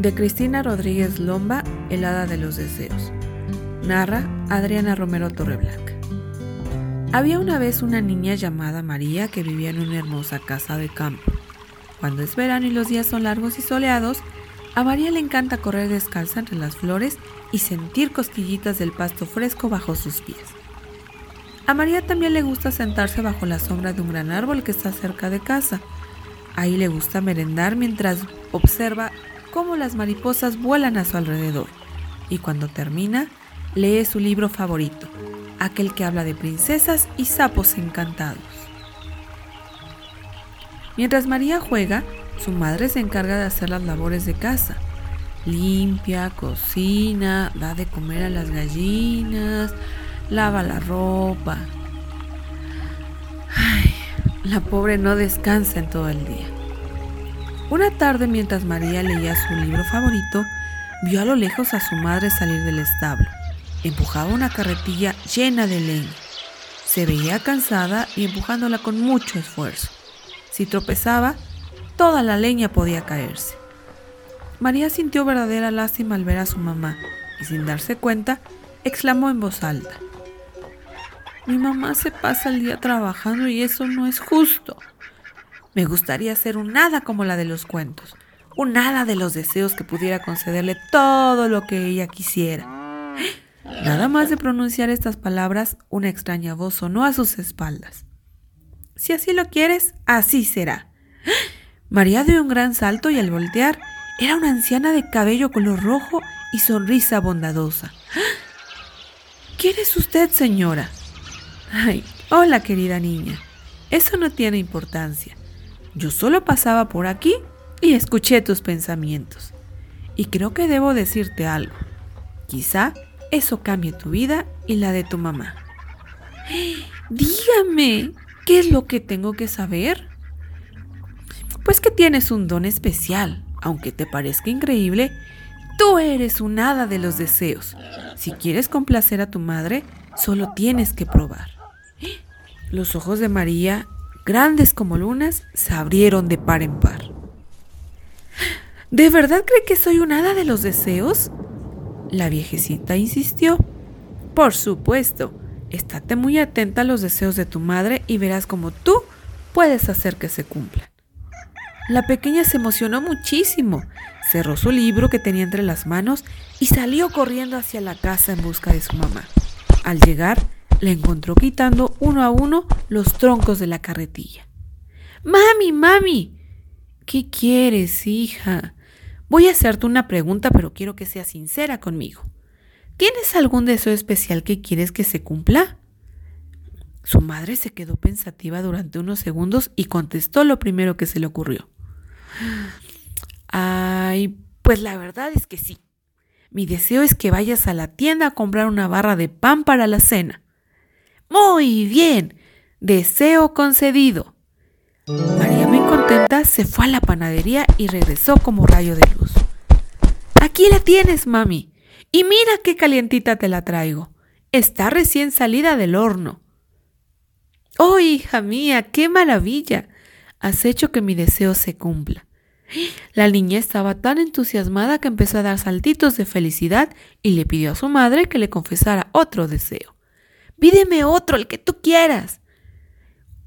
de Cristina Rodríguez Lomba, El de los Deseos. Narra Adriana Romero Torreblanca. Había una vez una niña llamada María que vivía en una hermosa casa de campo. Cuando es verano y los días son largos y soleados, a María le encanta correr descalza entre las flores y sentir cosquillitas del pasto fresco bajo sus pies. A María también le gusta sentarse bajo la sombra de un gran árbol que está cerca de casa. Ahí le gusta merendar mientras observa cómo las mariposas vuelan a su alrededor y cuando termina, lee su libro favorito, aquel que habla de princesas y sapos encantados. Mientras María juega, su madre se encarga de hacer las labores de casa. Limpia, cocina, da de comer a las gallinas, lava la ropa. Ay, la pobre no descansa en todo el día. Una tarde, mientras María leía su libro favorito, vio a lo lejos a su madre salir del establo. Empujaba una carretilla llena de leña. Se veía cansada y empujándola con mucho esfuerzo. Si tropezaba, toda la leña podía caerse. María sintió verdadera lástima al ver a su mamá y sin darse cuenta, exclamó en voz alta. Mi mamá se pasa el día trabajando y eso no es justo. Me gustaría ser un hada como la de los cuentos, un hada de los deseos que pudiera concederle todo lo que ella quisiera. Nada más de pronunciar estas palabras, una extraña voz sonó a sus espaldas. Si así lo quieres, así será. María dio un gran salto y al voltear era una anciana de cabello color rojo y sonrisa bondadosa. ¿Quién es usted, señora? Ay, hola, querida niña. Eso no tiene importancia. Yo solo pasaba por aquí y escuché tus pensamientos. Y creo que debo decirte algo. Quizá eso cambie tu vida y la de tu mamá. Dígame, ¿qué es lo que tengo que saber? Pues que tienes un don especial, aunque te parezca increíble, tú eres un hada de los deseos. Si quieres complacer a tu madre, solo tienes que probar. Los ojos de María grandes como lunas, se abrieron de par en par. ¿De verdad cree que soy un hada de los deseos? La viejecita insistió. Por supuesto, estate muy atenta a los deseos de tu madre y verás cómo tú puedes hacer que se cumplan. La pequeña se emocionó muchísimo, cerró su libro que tenía entre las manos y salió corriendo hacia la casa en busca de su mamá. Al llegar, la encontró quitando uno a uno los troncos de la carretilla. Mami, mami. ¿Qué quieres, hija? Voy a hacerte una pregunta, pero quiero que seas sincera conmigo. ¿Tienes algún deseo especial que quieres que se cumpla? Su madre se quedó pensativa durante unos segundos y contestó lo primero que se le ocurrió. Ay, pues la verdad es que sí. Mi deseo es que vayas a la tienda a comprar una barra de pan para la cena. Muy bien, deseo concedido. María muy contenta se fue a la panadería y regresó como rayo de luz. Aquí la tienes, mami. Y mira qué calientita te la traigo. Está recién salida del horno. Oh, hija mía, qué maravilla. Has hecho que mi deseo se cumpla. La niña estaba tan entusiasmada que empezó a dar saltitos de felicidad y le pidió a su madre que le confesara otro deseo. Pídeme otro, el que tú quieras.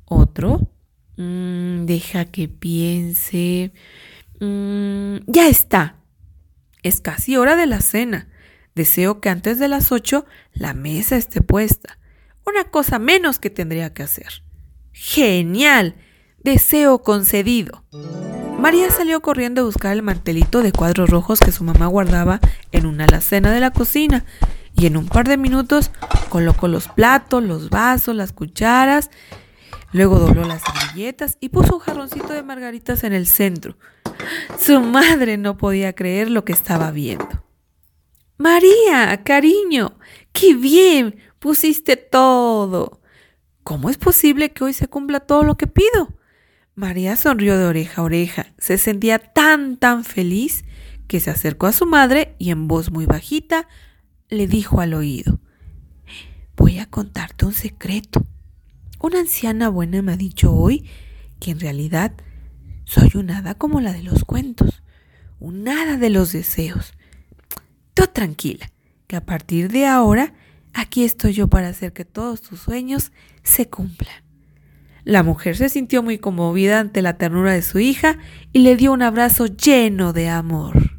¿Otro? Mm, deja que piense. Mm, ya está. Es casi hora de la cena. Deseo que antes de las ocho la mesa esté puesta. Una cosa menos que tendría que hacer. ¡Genial! Deseo concedido. María salió corriendo a buscar el mantelito de cuadros rojos que su mamá guardaba en una alacena de la cocina y en un par de minutos colocó los platos, los vasos, las cucharas, luego dobló las servilletas y puso un jarroncito de margaritas en el centro. Su madre no podía creer lo que estaba viendo. María, cariño, qué bien, pusiste todo. ¿Cómo es posible que hoy se cumpla todo lo que pido? María sonrió de oreja a oreja. Se sentía tan, tan feliz que se acercó a su madre y en voz muy bajita le dijo al oído, voy a contarte un secreto. Una anciana buena me ha dicho hoy que en realidad soy un hada como la de los cuentos, un hada de los deseos. Tú tranquila, que a partir de ahora aquí estoy yo para hacer que todos tus sueños se cumplan. La mujer se sintió muy conmovida ante la ternura de su hija y le dio un abrazo lleno de amor.